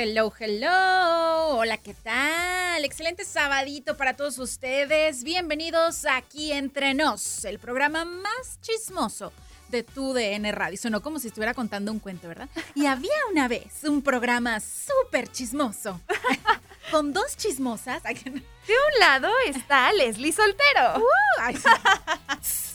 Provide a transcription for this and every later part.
Hello, hello. Hola, ¿qué tal? Excelente sabadito para todos ustedes. Bienvenidos aquí entre nos, el programa más chismoso de tu DN Radio. Sonó como si estuviera contando un cuento, ¿verdad? Y había una vez un programa súper chismoso. Con dos chismosas. De un lado está Leslie Soltero. Uh,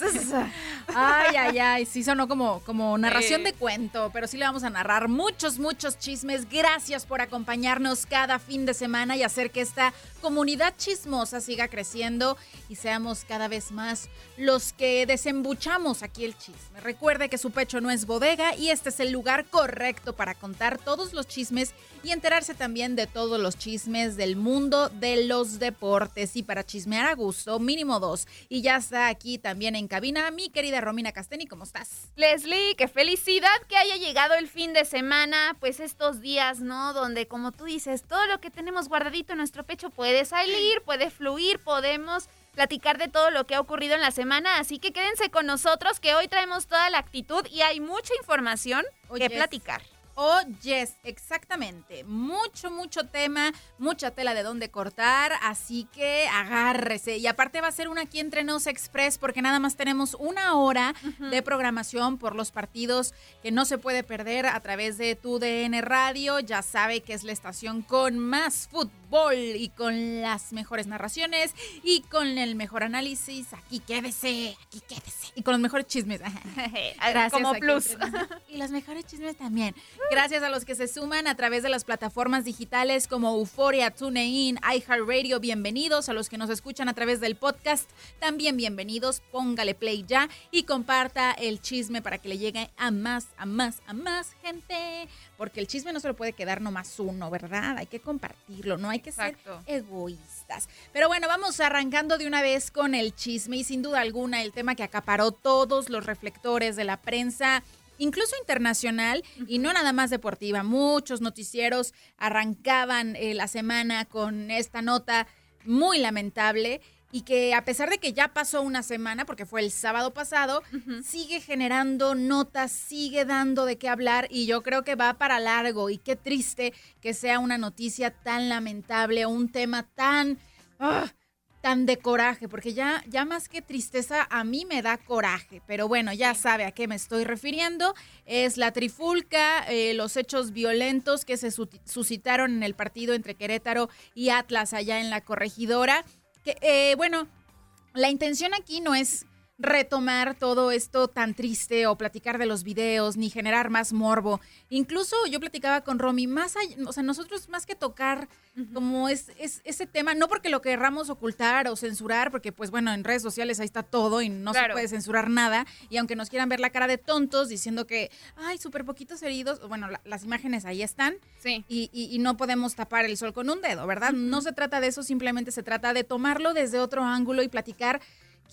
ay, sí. Ay, ay, sí sonó como, como narración de cuento, pero sí le vamos a narrar muchos, muchos chismes. Gracias por acompañarnos cada fin de semana y hacer que esta comunidad chismosa siga creciendo y seamos cada vez más los que desembuchamos aquí el chisme. Recuerde que su pecho no es bodega y este es el lugar correcto para contar todos los chismes y enterarse también de todos los chismes del mundo de los deportes. Y para chismear a gusto, mínimo dos. Y ya está aquí también en cabina mi querida Romina Casteni. ¿Cómo estás? Leslie, qué felicidad que haya llegado el fin de semana, pues estos días, ¿no? Donde, como tú dices, todo lo que tenemos guardadito en nuestro pecho puede salir, puede fluir, podemos platicar de todo lo que ha ocurrido en la semana. Así que quédense con nosotros, que hoy traemos toda la actitud y hay mucha información que platicar. Oh, yes, exactamente. Mucho, mucho tema, mucha tela de dónde cortar, así que agárrese. Y aparte va a ser una aquí entre nos express porque nada más tenemos una hora de programación por los partidos que no se puede perder a través de tu DN Radio. Ya sabe que es la estación con más fútbol y con las mejores narraciones y con el mejor análisis. Aquí quédese, aquí quédese. Y con los mejores chismes. Gracias. Como plus. Y los mejores chismes también. Gracias a los que se suman a través de las plataformas digitales como Euforia, TuneIn, iHeartRadio. Bienvenidos a los que nos escuchan a través del podcast. También bienvenidos. Póngale play ya y comparta el chisme para que le llegue a más, a más, a más gente. Porque el chisme no se lo puede quedar nomás uno, ¿verdad? Hay que compartirlo, no hay que ser egoístas. Pero bueno, vamos arrancando de una vez con el chisme y sin duda alguna el tema que acaparó todos los reflectores de la prensa incluso internacional y no nada más deportiva. Muchos noticieros arrancaban eh, la semana con esta nota muy lamentable y que a pesar de que ya pasó una semana, porque fue el sábado pasado, sigue generando notas, sigue dando de qué hablar y yo creo que va para largo. Y qué triste que sea una noticia tan lamentable, un tema tan... Ah, tan de coraje, porque ya, ya más que tristeza, a mí me da coraje. Pero bueno, ya sabe a qué me estoy refiriendo. Es la trifulca, eh, los hechos violentos que se suscitaron en el partido entre Querétaro y Atlas allá en la corregidora. Que, eh, bueno, la intención aquí no es retomar todo esto tan triste o platicar de los videos ni generar más morbo. Incluso yo platicaba con Romy, más allá, o sea, nosotros más que tocar como es, es, ese tema, no porque lo querramos ocultar o censurar, porque pues bueno, en redes sociales ahí está todo y no se puede censurar nada, y aunque nos quieran ver la cara de tontos diciendo que, ay, súper poquitos heridos, bueno, las imágenes ahí están, sí. y, y, no podemos tapar el sol con un dedo, ¿verdad? No se trata de eso, simplemente se trata de tomarlo desde otro ángulo y platicar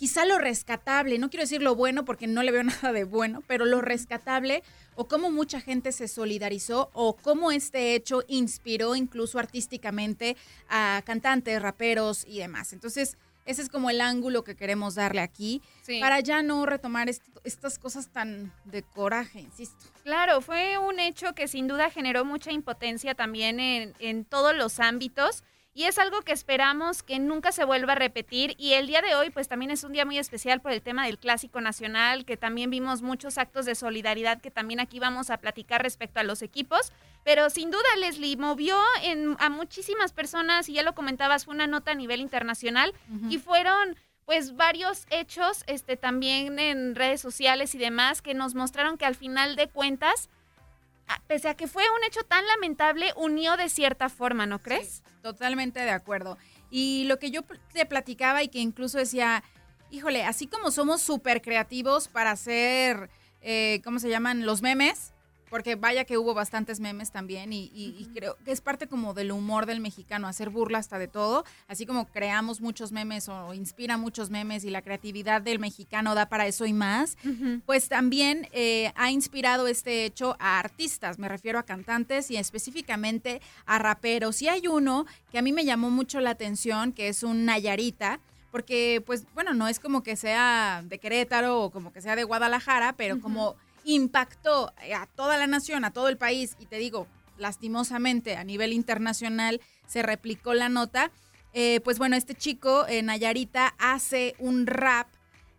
quizá lo rescatable, no quiero decir lo bueno porque no le veo nada de bueno, pero lo rescatable o cómo mucha gente se solidarizó o cómo este hecho inspiró incluso artísticamente a cantantes, raperos y demás. Entonces, ese es como el ángulo que queremos darle aquí para ya no retomar estas cosas tan de coraje, insisto. Claro, fue un hecho que sin duda generó mucha impotencia también en, en todos los ámbitos y es algo que esperamos que nunca se vuelva a repetir y el día de hoy pues también es un día muy especial por el tema del clásico nacional que también vimos muchos actos de solidaridad que también aquí vamos a platicar respecto a los equipos pero sin duda Leslie movió en, a muchísimas personas y ya lo comentabas fue una nota a nivel internacional y fueron pues varios hechos este, también en redes sociales y demás que nos mostraron que al final de cuentas, pese a que fue un hecho tan lamentable, unió de cierta forma, ¿no crees? totalmente de acuerdo. Y lo que yo te platicaba y que incluso decía, híjole, así como somos súper creativos para hacer, eh, ¿cómo se llaman? Los memes, porque vaya que hubo bastantes memes también y, creo que es parte como del humor del mexicano, hacer burla hasta de todo, así como creamos muchos memes o inspira muchos memes y la creatividad del mexicano da para eso y más, pues también eh, ha inspirado este hecho a artistas, me refiero a cantantes y específicamente a raperos. Y hay uno que a mí me llamó mucho la atención, que es un Nayarita, porque pues bueno, no es como que sea de Querétaro o como que sea de Guadalajara, pero como impactó a toda la nación, a todo el país, y te digo, lastimosamente a nivel internacional se replicó la nota, eh, pues bueno, este chico, en Nayarita, hace un rap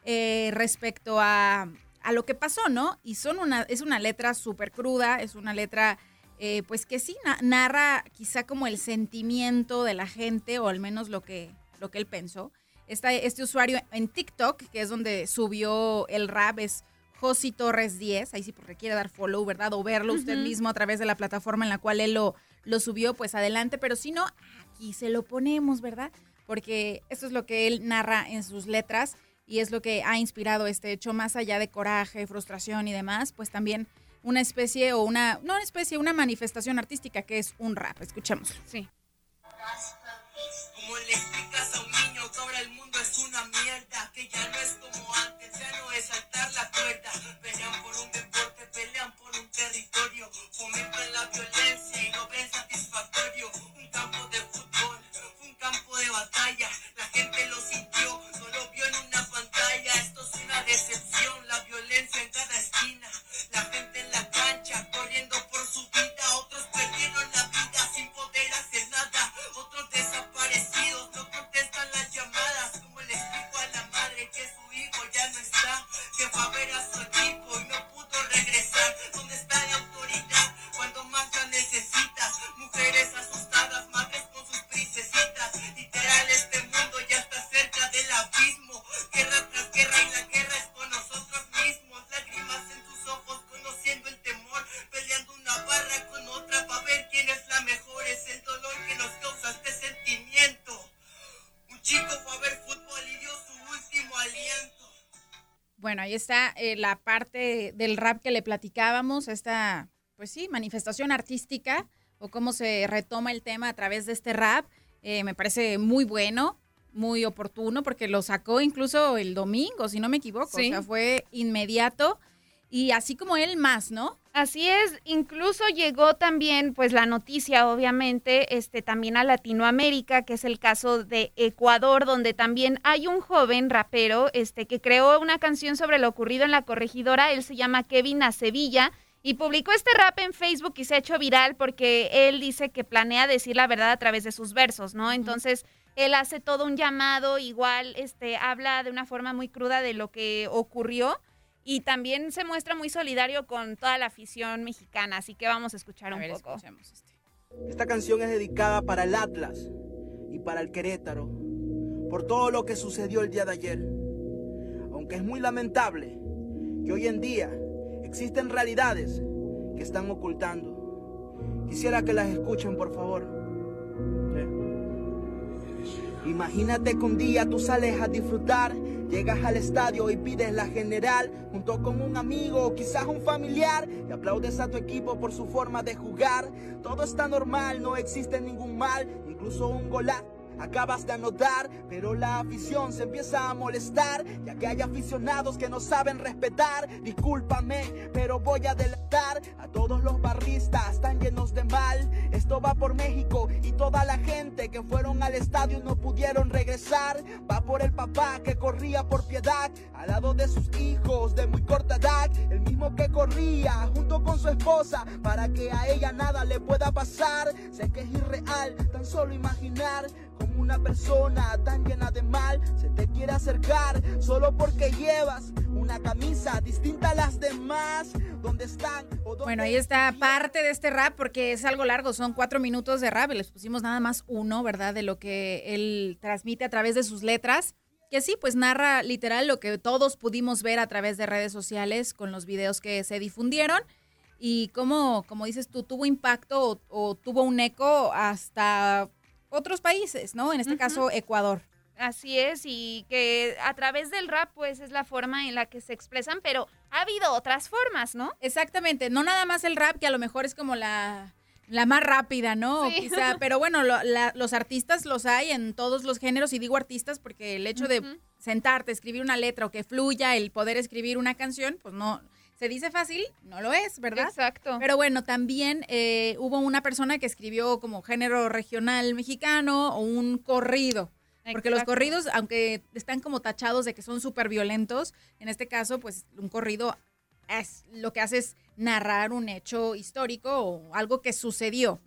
eh, respecto a, a, lo que pasó, ¿no? Y son una, es una letra súper cruda, es una letra... Eh, pues que sí narra quizá como el sentimiento de la gente o al menos lo que, lo que él pensó. este usuario en TikTok, que es donde subió el rap, es Josi Torres 10, ahí sí porque quiere dar follow, ¿verdad? O verlo usted mismo a través de la plataforma en la cual él lo, lo subió, pues adelante, pero si no, aquí se lo ponemos, ¿verdad? Porque eso es lo que él narra en sus letras y es lo que ha inspirado este hecho, más allá de coraje, frustración y demás, pues también una especie o una, no una especie, una manifestación artística que es un rap. Escuchemos. Sí. Como le explicas a un niño que ahora el mundo en Bueno, ahí está eh, la parte del rap que le platicábamos, esta, pues sí, manifestación artística o cómo se retoma el tema a través de este rap. Eh, me parece muy bueno, muy oportuno, porque lo sacó incluso el domingo, si no me equivoco. Sí. O sea, fue inmediato. Y así como él, más, ¿no? Así es, incluso llegó también, pues la noticia, obviamente, este, también a Latinoamérica, que es el caso de Ecuador, donde también hay un joven rapero, este, que creó una canción sobre lo ocurrido en la corregidora. Él se llama Kevin Acevilla y publicó este rap en Facebook y se ha hecho viral porque él dice que planea decir la verdad a través de sus versos, ¿no? Entonces él hace todo un llamado, igual, este, habla de una forma muy cruda de lo que ocurrió y también se muestra muy solidario con toda la afición mexicana, así que vamos a escuchar A un ver, poco. este. Esta canción es dedicada para el Atlas y para el Querétaro, por todo lo que sucedió el día de ayer. Aunque es muy lamentable que hoy en día existen realidades que están ocultando. Quisiera que las escuchen, por favor. Imagínate que un día tú sales a disfrutar, llegas al estadio y pides la general junto con un amigo o quizás un familiar y aplaudes a tu equipo por su forma de jugar. Todo está normal, no existe ningún mal, incluso un golazo. Acabas de anotar, pero la afición se empieza a molestar, ya que hay aficionados que no saben respetar. Discúlpame, pero voy a delatar a todos los barristas, están llenos de mal. Esto va por México y toda la gente que fueron al estadio no pudieron regresar. Va por el papá que corría por piedad, al lado de sus hijos de muy corta edad, el mismo que corría junto con su esposa para que a ella nada le pueda pasar. Sé que es irreal tan solo imaginar como una persona tan llena de mal se te quiere acercar solo porque llevas una camisa distinta a las demás. ¿Dónde están? ¿O dónde Bueno, ahí está parte de este rap porque es algo largo, son cuatro minutos de rap y les pusimos nada más uno, ¿verdad? De lo que él transmite a través de sus letras, que sí, pues narra literal lo que todos pudimos ver a través de redes sociales con los videos que se difundieron y cómo, como dices tú, tuvo impacto o, tuvo un eco hasta otros países, ¿no? En este caso, Ecuador. Así es, y que a través del rap, pues es la forma en la que se expresan, pero ha habido otras formas, ¿no? Exactamente, no nada más el rap, que a lo mejor es como la, la más rápida, ¿no? Quizá, pero bueno, los artistas los hay en todos los géneros, y digo artistas porque el hecho de sentarte, escribir una letra o que fluya el poder escribir una canción, pues no, se dice fácil, no lo es, ¿verdad? Exacto. Pero bueno, también eh, hubo una persona que escribió como género regional mexicano o un corrido. Porque los corridos, aunque están como tachados de que son súper violentos, en este caso, pues un corrido es lo que hace es narrar un hecho histórico o algo que sucedió.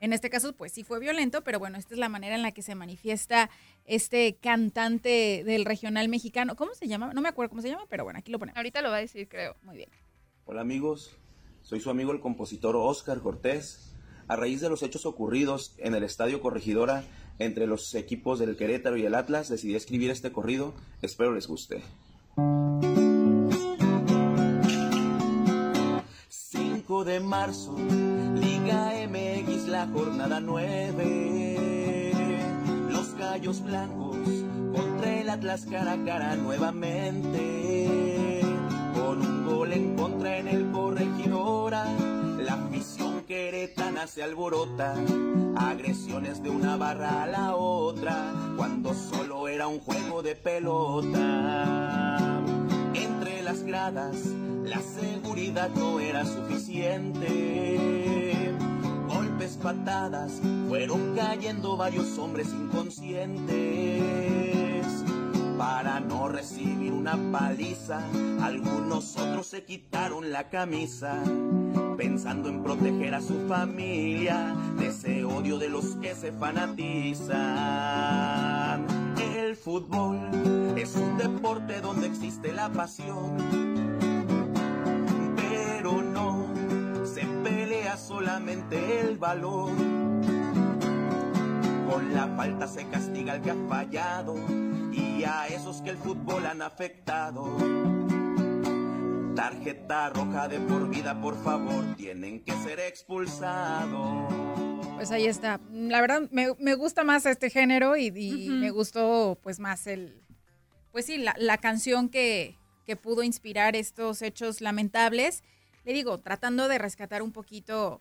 En este caso, pues sí fue violento, pero bueno, esta es la manera en la que se manifiesta este cantante del regional mexicano. ¿Cómo se llama? No me acuerdo cómo se llama, pero bueno, aquí lo ponemos. Ahorita lo va a decir, creo. Muy bien. Hola amigos, soy su amigo el compositor Oscar Cortés. A raíz de los hechos ocurridos en el Estadio Corregidora entre los equipos del Querétaro y el Atlas, decidí escribir este corrido. Espero les guste. 5 de marzo, Liga MX, la jornada 9. Los gallos blancos contra el Atlas cara a cara nuevamente. Con un gol en contra en el corregidora, la afición queretana se alborota. Agresiones de una barra a la otra, cuando solo era un juego de pelota. Entre las gradas, la seguridad no era suficiente. Golpes, patadas, fueron cayendo varios hombres inconscientes. Para no recibir una paliza, algunos otros se quitaron la camisa pensando en proteger a su familia de ese odio de los que se fanatizan. El fútbol es un deporte donde existe la pasión, solamente el valor. Con la falta se castiga al que ha fallado y a esos que el fútbol han afectado Tarjeta roja de por vida, por favor, tienen que ser expulsados. Pues ahí está. La verdad, me, gusta más este género y, me gustó pues más el, pues sí, la, canción que, que, pudo inspirar estos hechos lamentables. Le digo, tratando de rescatar un poquito,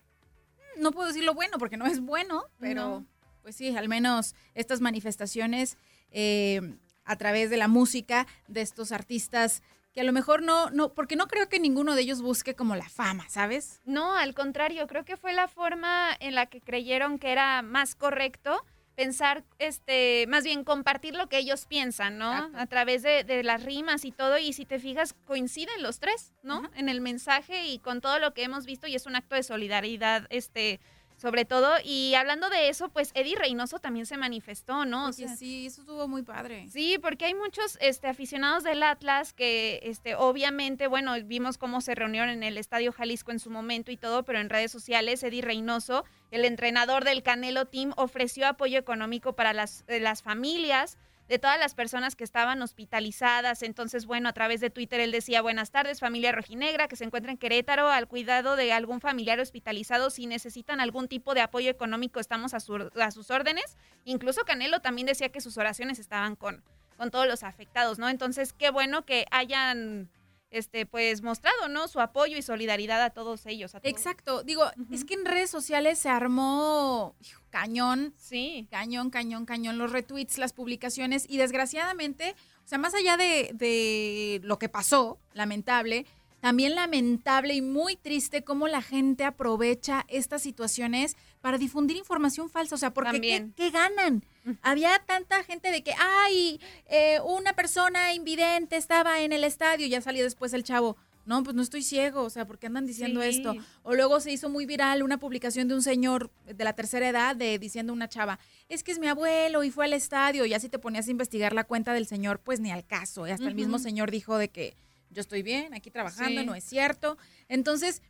no puedo decir lo bueno porque no es bueno, pero pues sí, al menos estas manifestaciones eh, a través de la música de estos artistas que a lo mejor no, no, porque no creo que ninguno de ellos busque como la fama, ¿sabes? No, al contrario, creo que fue la forma en la que creyeron que era más correcto pensar, este, más bien compartir lo que ellos piensan, ¿no? A través de, las rimas y todo, y si te fijas, coinciden los tres, ¿no? En el mensaje y con todo lo que hemos visto, y es un acto de solidaridad, este, sobre todo. Y hablando de eso, pues Eddie Reynoso también se manifestó, ¿no? sí, eso estuvo muy padre. Sí, porque hay muchos este, aficionados del Atlas que, este, obviamente, bueno, vimos cómo se reunieron en el Estadio Jalisco en su momento y todo, pero en redes sociales, Eddie Reynoso, el entrenador del Canelo Team, ofreció apoyo económico para las, eh, las familias de todas las personas que estaban hospitalizadas. Entonces, bueno, a través de Twitter él decía, buenas tardes familia rojinegra que se encuentra en Querétaro al cuidado de algún familiar hospitalizado. Si necesitan algún tipo de apoyo económico, estamos a, a sus órdenes. Incluso Canelo también decía que sus oraciones estaban con, con todos los afectados, ¿no? Entonces, qué bueno que hayan este, pues mostrado, ¿no? Su apoyo y solidaridad a todos ellos. Exacto. Digo, es que en redes sociales se armó cañón. Sí. Cañón, cañón, cañón. Los retweets, las publicaciones. Y desgraciadamente, o sea, más allá de, de lo que pasó, lamentable, también lamentable y muy triste cómo la gente aprovecha estas situaciones para difundir información falsa. O sea, porque ¿qué, ¿qué, ganan? Había tanta gente de que, ay, eh, una persona invidente estaba en el estadio, ya salió después el chavo. No, pues no estoy ciego, o sea, ¿por qué andan diciendo esto? O luego se hizo muy viral una publicación de un señor de la tercera edad de diciendo una chava, es que es mi abuelo y fue al estadio, y así te ponías a investigar la cuenta del señor, pues ni al caso. Y hasta el mismo señor dijo de que yo estoy bien, aquí trabajando, no es cierto. Entonces,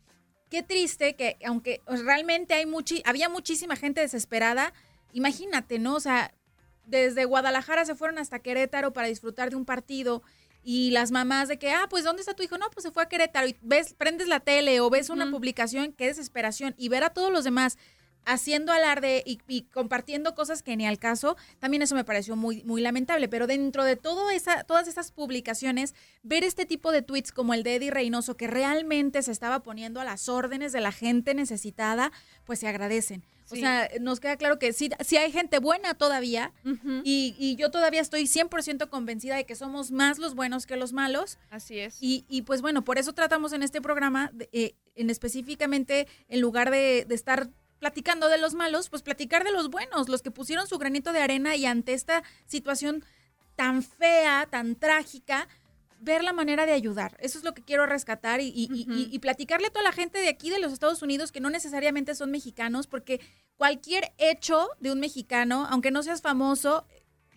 qué triste que aunque realmente hay muchi había muchísima gente desesperada, imagínate, ¿no? O sea, desde Guadalajara se fueron hasta Querétaro para disfrutar de un partido y las mamás de que, ah, pues ¿dónde está tu hijo? No, pues se fue a Querétaro y ves, prendes la tele o ves una publicación, qué desesperación y ver a todos los demás haciendo alarde y, compartiendo cosas que ni al caso, también eso me pareció muy, muy lamentable. Pero dentro de todo esa, todas esas publicaciones, ver este tipo de tweets como el de Eddie Reynoso, que realmente se estaba poniendo a las órdenes de la gente necesitada, pues se agradecen. O sea, nos queda claro que sí, sí hay gente buena todavía y, yo todavía estoy 100% convencida de que somos más los buenos que los malos. Así es. Y, y pues bueno, por eso tratamos en este programa, eh, en específicamente, en lugar de, de estar platicando de los malos, pues platicar de los buenos, los que pusieron su granito de arena y ante esta situación tan fea, tan trágica, ver la manera de ayudar. Eso es lo que quiero rescatar y, platicarle a toda la gente de aquí, de los Estados Unidos, que no necesariamente son mexicanos, porque cualquier hecho de un mexicano, aunque no seas famoso,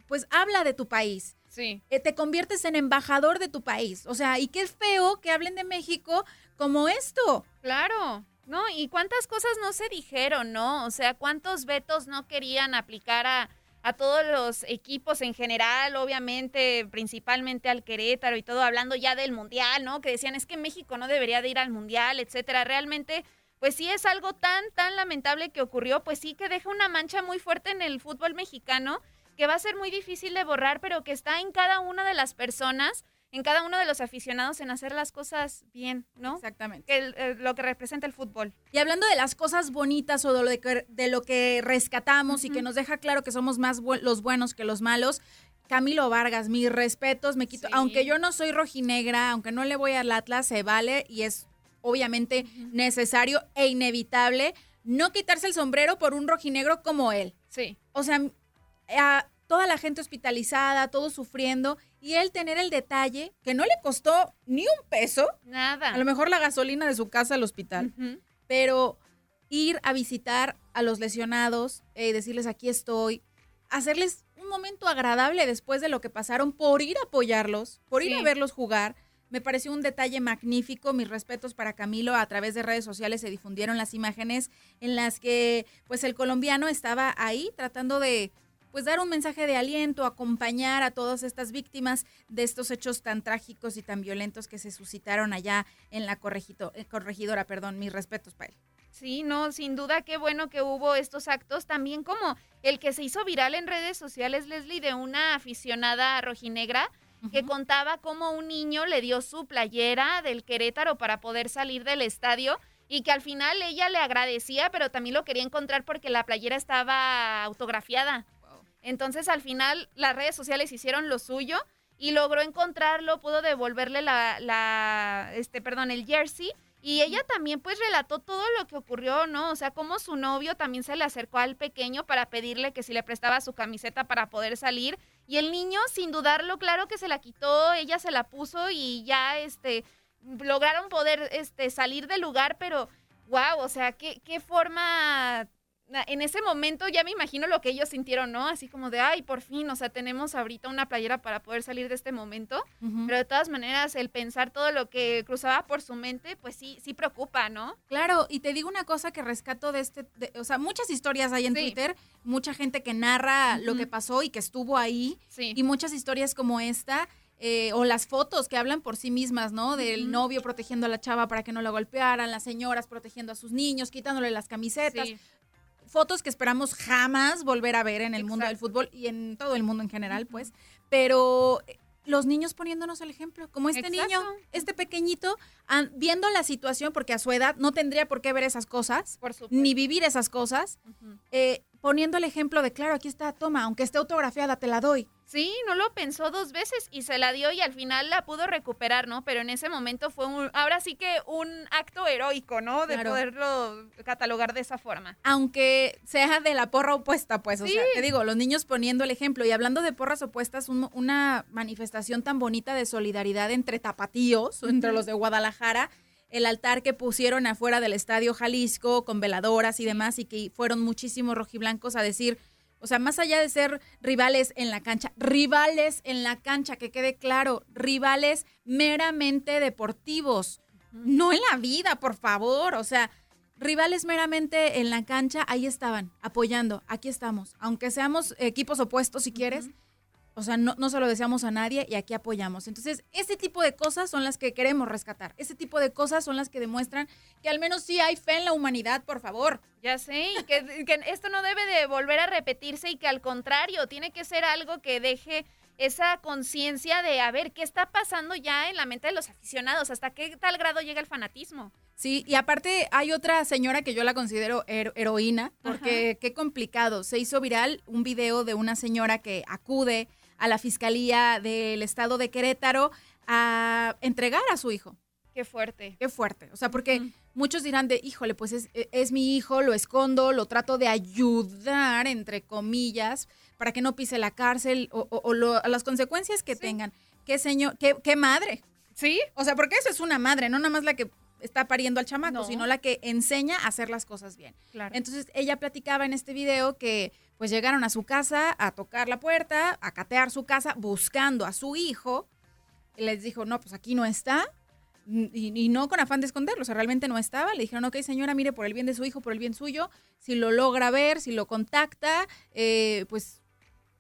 pues habla de tu país. Sí. Eh, te conviertes en embajador de tu país. O sea, y qué feo que hablen de México como esto. Claro. No, y cuántas cosas no se dijeron, ¿no? O sea, cuántos vetos no querían aplicar a, a todos los equipos en general, obviamente, principalmente al Querétaro y todo, hablando ya del Mundial, ¿no? Que decían, es que México no debería de ir al Mundial, etcétera. Realmente, pues sí es algo tan, tan lamentable que ocurrió, pues sí que deja una mancha muy fuerte en el fútbol mexicano, que va a ser muy difícil de borrar, pero que está en cada una de las personas en cada uno de los aficionados en hacer las cosas bien, ¿no? Exactamente. lo que representa el fútbol. Y hablando de las cosas bonitas o de lo, que, de lo que rescatamos y que nos deja claro que somos más los buenos que los malos, Camilo Vargas, mis respetos, me quito, aunque yo no soy rojinegra, aunque no le voy al Atlas, se vale y es obviamente necesario e inevitable no quitarse el sombrero por un rojinegro como él. Sí. O sea, a toda la gente hospitalizada, todos sufriendo y él tener el detalle que no le costó ni un peso. Nada. A lo mejor la gasolina de su casa al hospital. Pero ir a visitar a los lesionados, y eh, decirles aquí estoy, hacerles un momento agradable después de lo que pasaron por ir a apoyarlos, por ir a verlos jugar. Me pareció un detalle magnífico. Mis respetos para Camilo. A través de redes sociales se difundieron las imágenes en las que pues el colombiano estaba ahí tratando de pues dar un mensaje de aliento, acompañar a todas estas víctimas de estos hechos tan trágicos y tan violentos que se suscitaron allá en la eh, corregidora, perdón, mis respetos para él. Sí, no, sin duda qué bueno que hubo estos actos, también como el que se hizo viral en redes sociales, Leslie, de una aficionada rojinegra que contaba cómo un niño le dio su playera del Querétaro para poder salir del estadio y que al final ella le agradecía, pero también lo quería encontrar porque la playera estaba autografiada. Entonces al final las redes sociales hicieron lo suyo y logró encontrarlo, pudo devolverle la, este, perdón, el jersey. Y ella también pues relató todo lo que ocurrió, ¿no? O sea, cómo su novio también se le acercó al pequeño para pedirle que si le prestaba su camiseta para poder salir. Y el niño, sin dudarlo, claro que se la quitó, ella se la puso y ya, este, lograron poder, este, salir del lugar, pero, wow, o sea, qué, qué forma en ese momento ya me imagino lo que ellos sintieron, ¿no? Así como de, ay, por fin, o sea, tenemos ahorita una playera para poder salir de este momento. Pero de todas maneras, el pensar todo lo que cruzaba por su mente, pues sí, sí preocupa, ¿no? Claro, y te digo una cosa que rescato de este, o sea, muchas historias hay en Twitter, mucha gente que narra lo que pasó y que estuvo ahí, y muchas historias como esta. Eh, o las fotos que hablan por sí mismas, ¿no? Del novio protegiendo a la chava para que no la golpearan, las señoras protegiendo a sus niños, quitándole las camisetas fotos que esperamos jamás volver a ver en el mundo del fútbol y en todo el mundo en general, pues. Pero eh, los niños poniéndonos el ejemplo, como este niño, este pequeñito, viendo la situación, porque a su edad no tendría por qué ver esas cosas, ni vivir esas cosas, eh, poniendo el ejemplo de, claro, aquí está, toma, aunque esté autografiada, te la doy. Sí, no lo pensó dos veces y se la dio y al final la pudo recuperar, ¿no? Pero en ese momento fue un, ahora sí que un acto heroico, ¿no? De poderlo catalogar de esa forma. Aunque sea de la porra opuesta, pues, o sea, te digo, los niños poniendo el ejemplo y hablando de porras opuestas, una manifestación tan bonita de solidaridad entre tapatíos, entre los de Guadalajara, el altar que pusieron afuera del Estadio Jalisco con veladoras y demás y que fueron muchísimos rojiblancos a decir o sea, más allá de ser rivales en la cancha, rivales en la cancha, que quede claro, rivales meramente deportivos, no en la vida, por favor. O sea, rivales meramente en la cancha, ahí estaban, apoyando, aquí estamos. Aunque seamos equipos opuestos si quieres, o sea, no, no se lo deseamos a nadie y aquí apoyamos. Entonces, ese tipo de cosas son las que queremos rescatar. Ese tipo de cosas son las que demuestran que al menos sí hay fe en la humanidad, por favor. Ya sé, y que, que esto no debe de volver a repetirse y que al contrario, tiene que ser algo que deje esa conciencia de a ver qué está pasando ya en la mente de los aficionados, hasta qué tal grado llega el fanatismo. Sí, y aparte hay otra señora que yo la considero hero- heroína, porque qué complicado. Se hizo viral un video de una señora que acude a la fiscalía del estado de Querétaro a entregar a su hijo. Qué fuerte. Qué fuerte. O sea, porque muchos dirán de, híjole, pues es, es mi hijo, lo escondo, lo trato de ayudar, entre comillas, para que no pise la cárcel o, o- o lo- las consecuencias que Sí. tengan. Qué señor, qué, qué madre. ¿Sí? O sea, porque eso es una madre, no nada más la que está pariendo al chamaco, No. sino la que enseña a hacer las cosas bien. Claro. Entonces, ella platicaba en este video que pues llegaron a su casa a tocar la puerta, a catear su casa buscando a su hijo. Y les dijo, no, pues aquí no está. Y, y no con afán de esconderlo, o sea, realmente no estaba. Le dijeron, ok, señora, mire, por el bien de su hijo, por el bien suyo, si lo logra ver, si lo contacta, eh, pues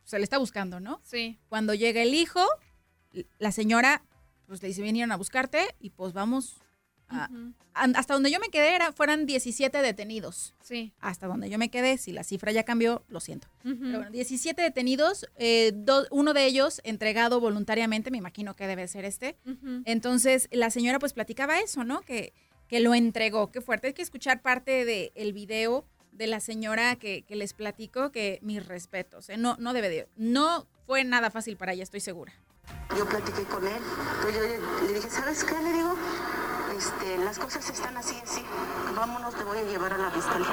se le está buscando, ¿no? Sí. Cuando llega el hijo, la señora pues le dice, vinieron a buscarte y pues vamos. A- an- hasta donde yo me quedé era, fueran 17 detenidos. Sí. Hasta donde yo me quedé, si la cifra ya cambió, lo siento. Ujú. Pero bueno, 17 detenidos, eh, do- uno de ellos entregado voluntariamente, me imagino que debe ser este. Ujú. Entonces, la señora pues platicaba eso, ¿no? Que, que lo entregó. Qué fuerte. Hay que escuchar parte del video de la señora que, que les platico, que mis respetos. ¿eh? No, no debe de... No fue nada fácil para ella, estoy segura. Yo platiqué con él, pues yo le dije, ¿sabes qué? Le digo, este, las cosas están así, así, vámonos, te voy a llevar a la fiscalía.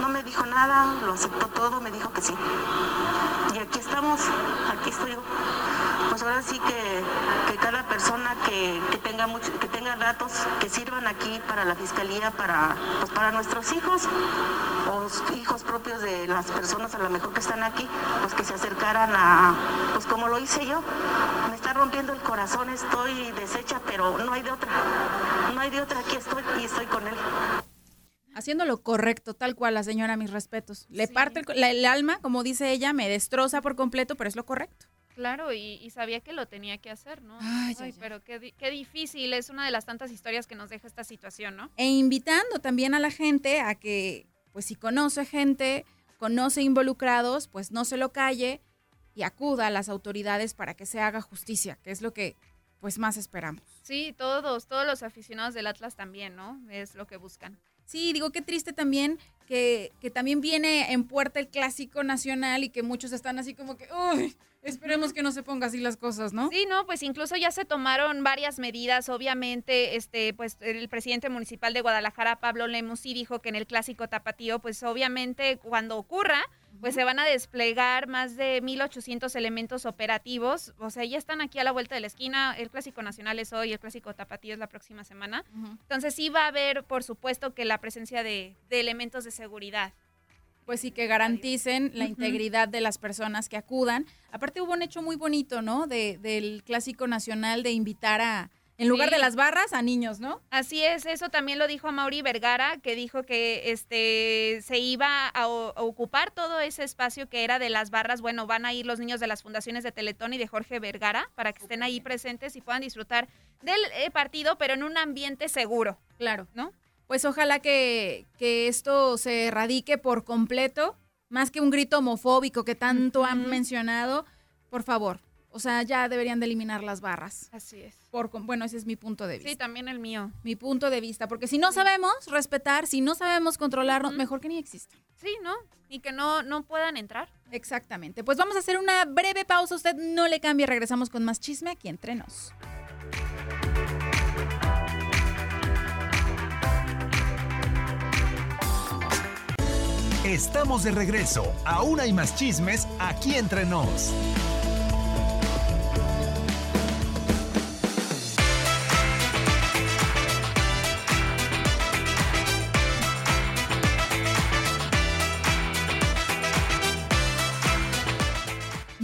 No me dijo nada, lo aceptó todo, me dijo que sí. Y aquí estamos, aquí estoy yo. Pues ahora sí que, que cada persona que, que tenga que tenga datos que sirvan aquí para la fiscalía, para, pues para nuestros hijos, o hijos propios de las personas a lo mejor que están aquí, pues que se acercaran a, pues como lo hice yo. Me está rompiendo el corazón, estoy deshecha, pero no hay de otra. No hay de otra, aquí estoy y estoy con él. Haciendo lo correcto, tal cual, la señora, mis respetos. Le Sí. parte el, co- la- el alma, como dice ella, me destroza por completo, pero es lo correcto. Claro, y, y sabía que lo tenía que hacer, ¿no? Ay, pero qué, qué difícil, es una de las tantas historias que nos deja esta situación, ¿no? E invitando también a la gente a que, pues si conoce gente, conoce involucrados, pues no se lo calle y acuda a las autoridades para que se haga justicia, que es lo que pues más esperamos. Sí, todos, todos los aficionados del Atlas también, ¿no? Es lo que buscan. Sí, digo qué triste también que, que también viene en puerta el clásico nacional y que muchos están así como que, uy, esperemos que no se ponga así las cosas, ¿no? Sí, no, pues incluso ya se tomaron varias medidas. Obviamente, este, pues el presidente municipal de Guadalajara, Pablo Lemus, sí dijo que en el clásico tapatío, pues obviamente cuando ocurra, pues se van a desplegar más de 1.800 elementos operativos. O sea, ya están aquí a la vuelta de la esquina. El clásico nacional es hoy, el clásico tapatío es la próxima semana. Entonces sí va a haber, por supuesto, que la presencia de, de elementos de seguridad. Pues sí, que garanticen la integridad de las personas que acudan. Aparte hubo un hecho muy bonito, ¿no? De, del clásico nacional de invitar a, en lugar Sí. de las barras, a niños, ¿no? Así es, eso también lo dijo Mauri Vergara, que dijo que este se iba a, ocupar todo ese espacio que era de las barras. Bueno, van a ir los niños de las fundaciones de Teletón y de Jorge Vergara para que estén ahí presentes y puedan disfrutar del eh, partido, pero en un ambiente seguro, Claro. ¿no? Pues ojalá que, que esto se erradique por completo, más que un grito homofóbico que tanto han mencionado, por favor. O sea, ya deberían de eliminar las barras. Así es. Por, bueno, ese es mi punto de vista. Sí, también el mío. Mi punto de vista, porque si no sabemos respetar, si no sabemos controlarnos, mejor que ni exista. Sí, ¿no? Y que no, no puedan entrar. Exactamente. Pues vamos a hacer una breve pausa. Usted no le cambie. Regresamos con más chisme aquí entre nos. Estamos de regreso. Aún hay más chismes aquí entre nos.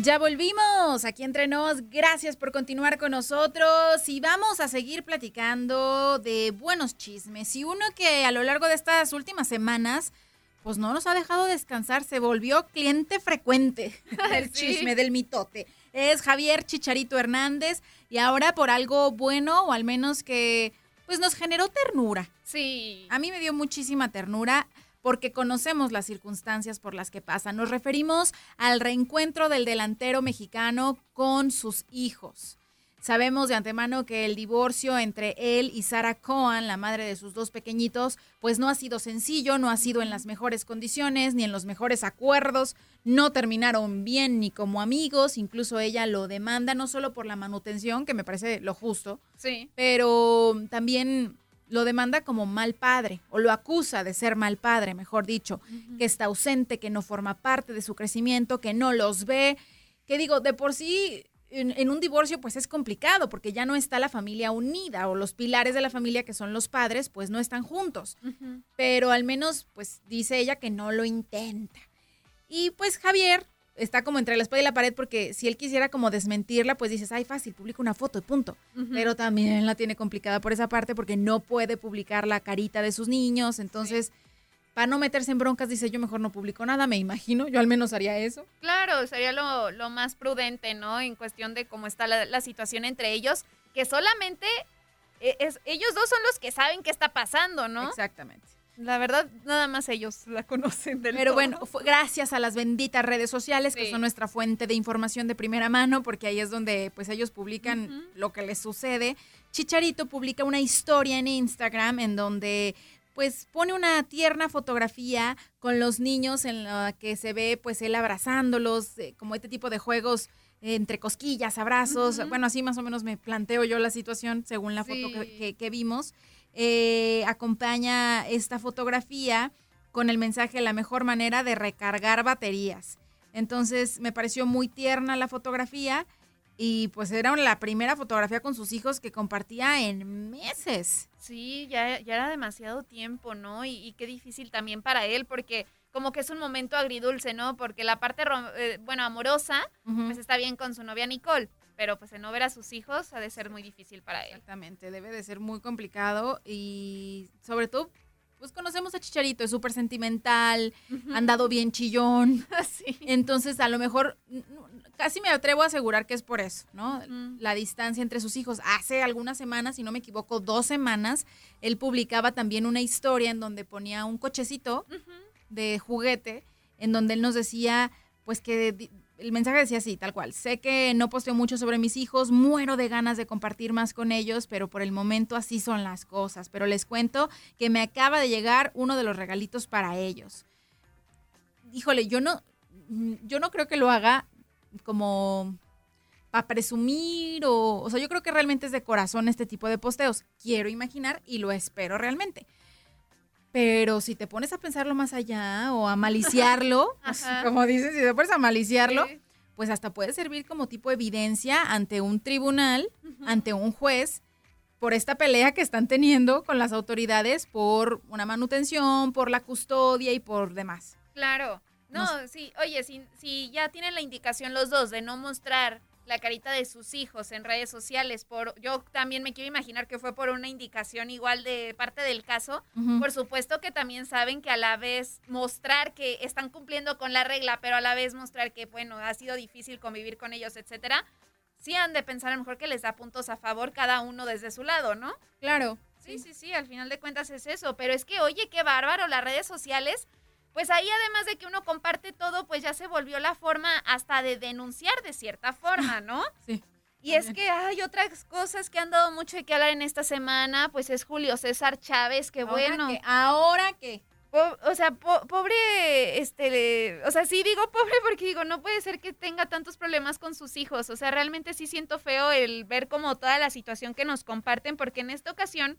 Ya volvimos aquí entre nos. Gracias por continuar con nosotros y vamos a seguir platicando de buenos chismes. Y uno que a lo largo de estas últimas semanas, pues no nos ha dejado descansar, se volvió cliente frecuente del chisme, del mitote. Es Javier Chicharito Hernández y ahora por algo bueno o al menos que pues nos generó ternura. Sí. A mí me dio muchísima ternura porque conocemos las circunstancias por las que pasan. Nos referimos al reencuentro del delantero mexicano con sus hijos. Sabemos de antemano que el divorcio entre él y Sarah Cohen, la madre de sus dos pequeñitos, pues no ha sido sencillo, no ha sido en las mejores condiciones ni en los mejores acuerdos, no terminaron bien ni como amigos, incluso ella lo demanda no solo por la manutención, que me parece lo justo, sí. pero también lo demanda como mal padre o lo acusa de ser mal padre, mejor dicho, que está ausente, que no forma parte de su crecimiento, que no los ve, que digo, de por sí en, un divorcio pues es complicado porque ya no está la familia unida o los pilares de la familia que son los padres pues no están juntos, pero al menos pues dice ella que no lo intenta. Y pues Javier está como entre la espada y la pared porque si él quisiera como desmentirla, pues dices, ay, fácil, publica una foto y punto. Pero también la tiene complicada por esa parte porque no puede publicar la carita de sus niños. Entonces, para no meterse en broncas, dice, yo mejor no publico nada, me imagino. Yo al menos haría eso. Claro, sería lo, más prudente, ¿no? En cuestión de cómo está la, situación entre ellos, que solamente eh, es, ellos dos son los que saben qué está pasando, ¿no? Exactamente. La verdad, nada más ellos la conocen del Pero bueno, gracias a las benditas redes sociales, que son nuestra fuente de información de primera mano, porque ahí es donde pues ellos publican lo que les sucede. Chicharito publica una historia en Instagram en donde pues pone una tierna fotografía con los niños en la que se ve pues él abrazándolos, eh, como este tipo de juegos entre cosquillas, abrazos. Bueno, así más o menos me planteo yo la situación según la foto que vimos. Eh, acompaña esta fotografía con el mensaje la mejor manera de recargar baterías. Entonces me pareció muy tierna la fotografía y pues era la primera fotografía con sus hijos que compartía en meses. Sí, ya, ya era demasiado tiempo, ¿no? Y, qué difícil también para él porque como que es un momento agridulce, ¿no? Porque la parte, eh, bueno, amorosa, pues está bien con su novia Nicole, pero pues el no ver a sus hijos ha de ser muy difícil para él. Exactamente, debe de ser muy complicado y sobre todo, pues conocemos a Chicharito, es súper sentimental, han andado bien chillón, entonces a lo mejor casi me atrevo a asegurar que es por eso, ¿no? La distancia entre sus hijos. Hace algunas semanas, si no me equivoco, dos semanas, él publicaba también una historia en donde ponía un cochecito de juguete, en donde él nos decía, pues que el mensaje decía así, tal cual. Sé que no posteo mucho sobre mis hijos, muero de ganas de compartir más con ellos, pero por el momento así son las cosas. Pero les cuento que me acaba de llegar uno de los regalitos para ellos. Híjole, yo no, yo no creo que lo haga como para presumir o, o sea, yo creo que realmente es de corazón este tipo de posteos. Quiero imaginar y lo espero realmente. Pero si te pones a pensarlo más allá o a maliciarlo, como dices, si te pones a maliciarlo, pues hasta puede servir como tipo evidencia ante un tribunal, ante un juez, por esta pelea que están teniendo con las autoridades por una manutención, por la custodia y por demás. Claro. No, sí, oye, si, si ya tienen la indicación los dos de no mostrar la carita de sus hijos en redes sociales por yo también me quiero imaginar que fue por una indicación igual de parte del caso. Por supuesto que también saben que a la vez mostrar que están cumpliendo con la regla pero a la vez mostrar que bueno ha sido difícil convivir con ellos etcétera sí han de pensar a lo mejor que les da puntos a favor cada uno desde su lado no claro. Sí sí sí al final de cuentas es eso pero es que oye qué bárbaro las redes sociales pues ahí además de que uno comparte todo, pues ya se volvió la forma hasta de denunciar de cierta forma, ¿no? Sí. Y es que hay otras cosas que han dado mucho de que hablar en esta semana, pues es Julio César Chávez, que bueno. ¿Ahora qué? o sea, pobre, este, o sea, sí digo pobre porque digo, no puede ser que tenga tantos problemas con sus hijos. O sea, realmente sí siento feo el ver como toda la situación que nos comparten, porque en esta ocasión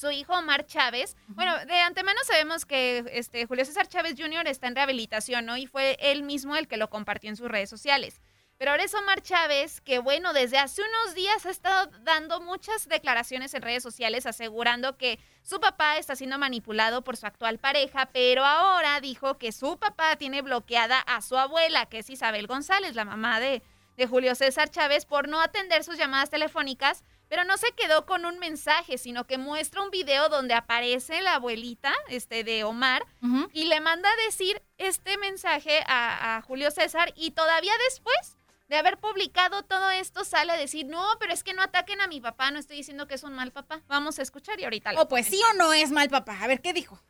su hijo Omar Chávez. Bueno, de antemano sabemos que este Julio César Chávez Jr. está en rehabilitación, ¿no? Y fue él mismo el que lo compartió en sus redes sociales. Pero ahora es Omar Chávez, que bueno, desde hace unos días ha estado dando muchas declaraciones en redes sociales asegurando que su papá está siendo manipulado por su actual pareja, pero ahora dijo que su papá tiene bloqueada a su abuela, que es Isabel González, la mamá de, de Julio César Chávez, por no atender sus llamadas telefónicas pero no se quedó con un mensaje, sino que muestra un video donde aparece la abuelita este, de Omar y le manda a decir este mensaje a, a, Julio César y todavía después de haber publicado todo esto sale a decir, no, pero es que no ataquen a mi papá, no estoy diciendo que es un mal papá. Vamos a escuchar y ahorita... O oh, pues sí o no es mal papá. A ver, ¿qué dijo?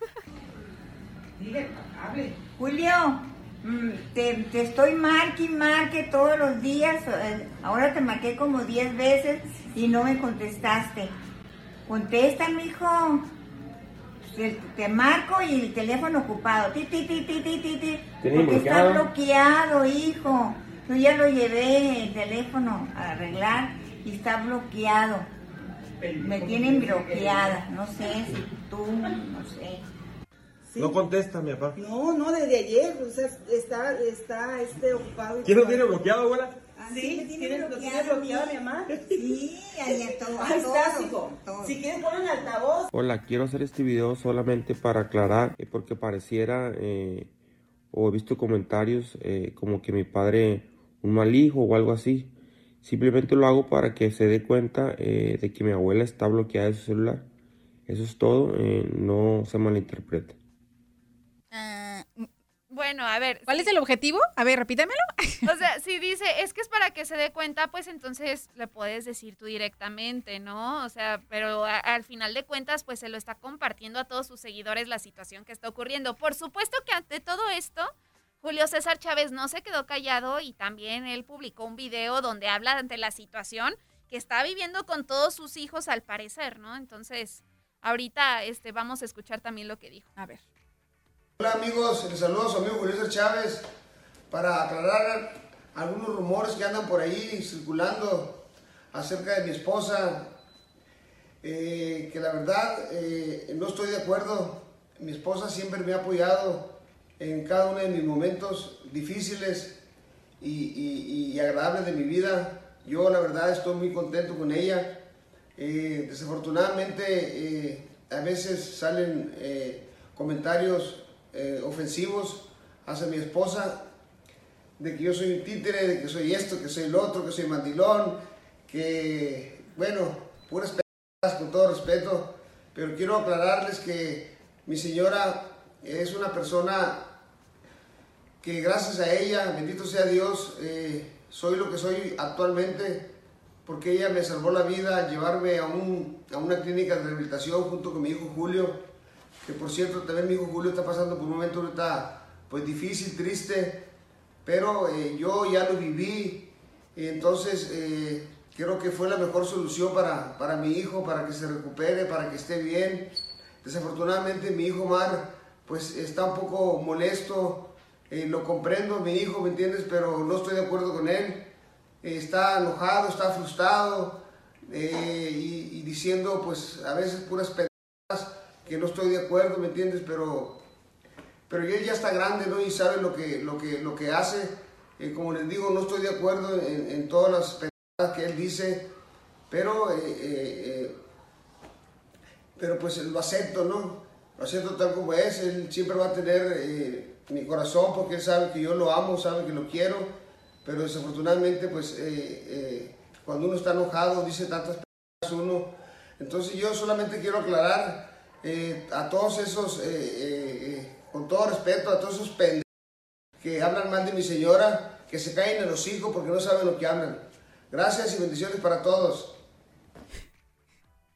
Dile, hable. Julio, Mm, te, estoy marque y marque todos los días. Eh, ahora te marqué como 10 veces y no me contestaste. Contesta, mijo. Te, te marco y el teléfono ocupado. Ti, ti, ti, ti, ti, ti, Porque está bloqueado, hijo. Yo ya lo llevé el teléfono a arreglar y está bloqueado. Me tienen bloqueada. No sé si tú, no sé. No contesta mi papá. No, no, desde ayer, o sea, está, está este, ocupado. ¿Quién lo tiene bloqueado, abuela? Ah, sí, ¿tiene, ¿tiene bloqueado, bloqueado mi mamá? Sí, ahí todo. Ahí está, hijo. Si quieres poner altavoz. Hola, quiero hacer este video solamente para aclarar, eh, porque pareciera, eh, o he visto comentarios eh, como que mi padre, un mal hijo o algo así. Simplemente lo hago para que se dé cuenta de que mi abuela está bloqueada de su celular. Eso es todo, no se malinterprete. Bueno, a ver. ¿Cuál es el objetivo? A ver, repítemelo. O sea, si dice, es que es para que se dé cuenta, pues entonces le puedes decir tú directamente, ¿no? O sea, pero al final de cuentas, pues se lo está compartiendo a todos sus seguidores la situación que está ocurriendo. Por supuesto que ante todo esto, Julio César Chávez no se quedó callado y también él publicó un video donde habla ante la situación que está viviendo con todos sus hijos al parecer, ¿no? Entonces, ahorita este, vamos a escuchar también lo que dijo. A ver. Hola amigos, les saludo a su amigo Julio Chávez para aclarar algunos rumores que andan por ahí circulando acerca de mi esposa, eh, que la verdad eh, no estoy de acuerdo. Mi esposa siempre me ha apoyado en cada uno de mis momentos difíciles y, agradables de mi vida. Yo la verdad estoy muy contento con ella. Eh, desafortunadamente a veces salen comentarios eh, ofensivos hacia mi esposa, de que yo soy un títere, de que soy esto, que soy el otro, que soy mandilón, que, bueno, puras con todo respeto, pero quiero aclararles que mi señora es una persona que gracias a ella, bendito sea Dios, eh, soy lo que soy actualmente, porque ella me salvó la vida al llevarme a, un, a una clínica de rehabilitación junto con mi hijo Julio que por cierto también mi hijo Julio está pasando por un momento ahorita pues difícil, triste, pero eh, yo ya lo viví, entonces eh, creo que fue la mejor solución para, para mi hijo, para que se recupere, para que esté bien. Desafortunadamente mi hijo Mar pues está un poco molesto, eh, lo comprendo, mi hijo, ¿me entiendes? Pero no estoy de acuerdo con él, está enojado, está frustrado y, y, diciendo pues a veces puras que no estoy de acuerdo, ¿me entiendes? Pero, pero él ya está grande, ¿no? Y sabe lo que, lo que, lo que hace. Eh, como les digo, no estoy de acuerdo en, todas las pendejadas que él dice, pero, eh, eh, pero pues lo acepto, ¿no? Lo acepto tal como es. Él siempre va a tener mi corazón porque él sabe que yo lo amo, sabe que lo quiero, pero desafortunadamente, pues cuando uno está enojado, dice tantas pendejadas uno. Entonces yo solamente quiero aclarar eh, a todos esos, eh, eh, con todo respeto, a todos esos pendejos que hablan mal de mi señora, que se caen en los hijos porque no saben lo que hablan. Gracias y bendiciones para todos.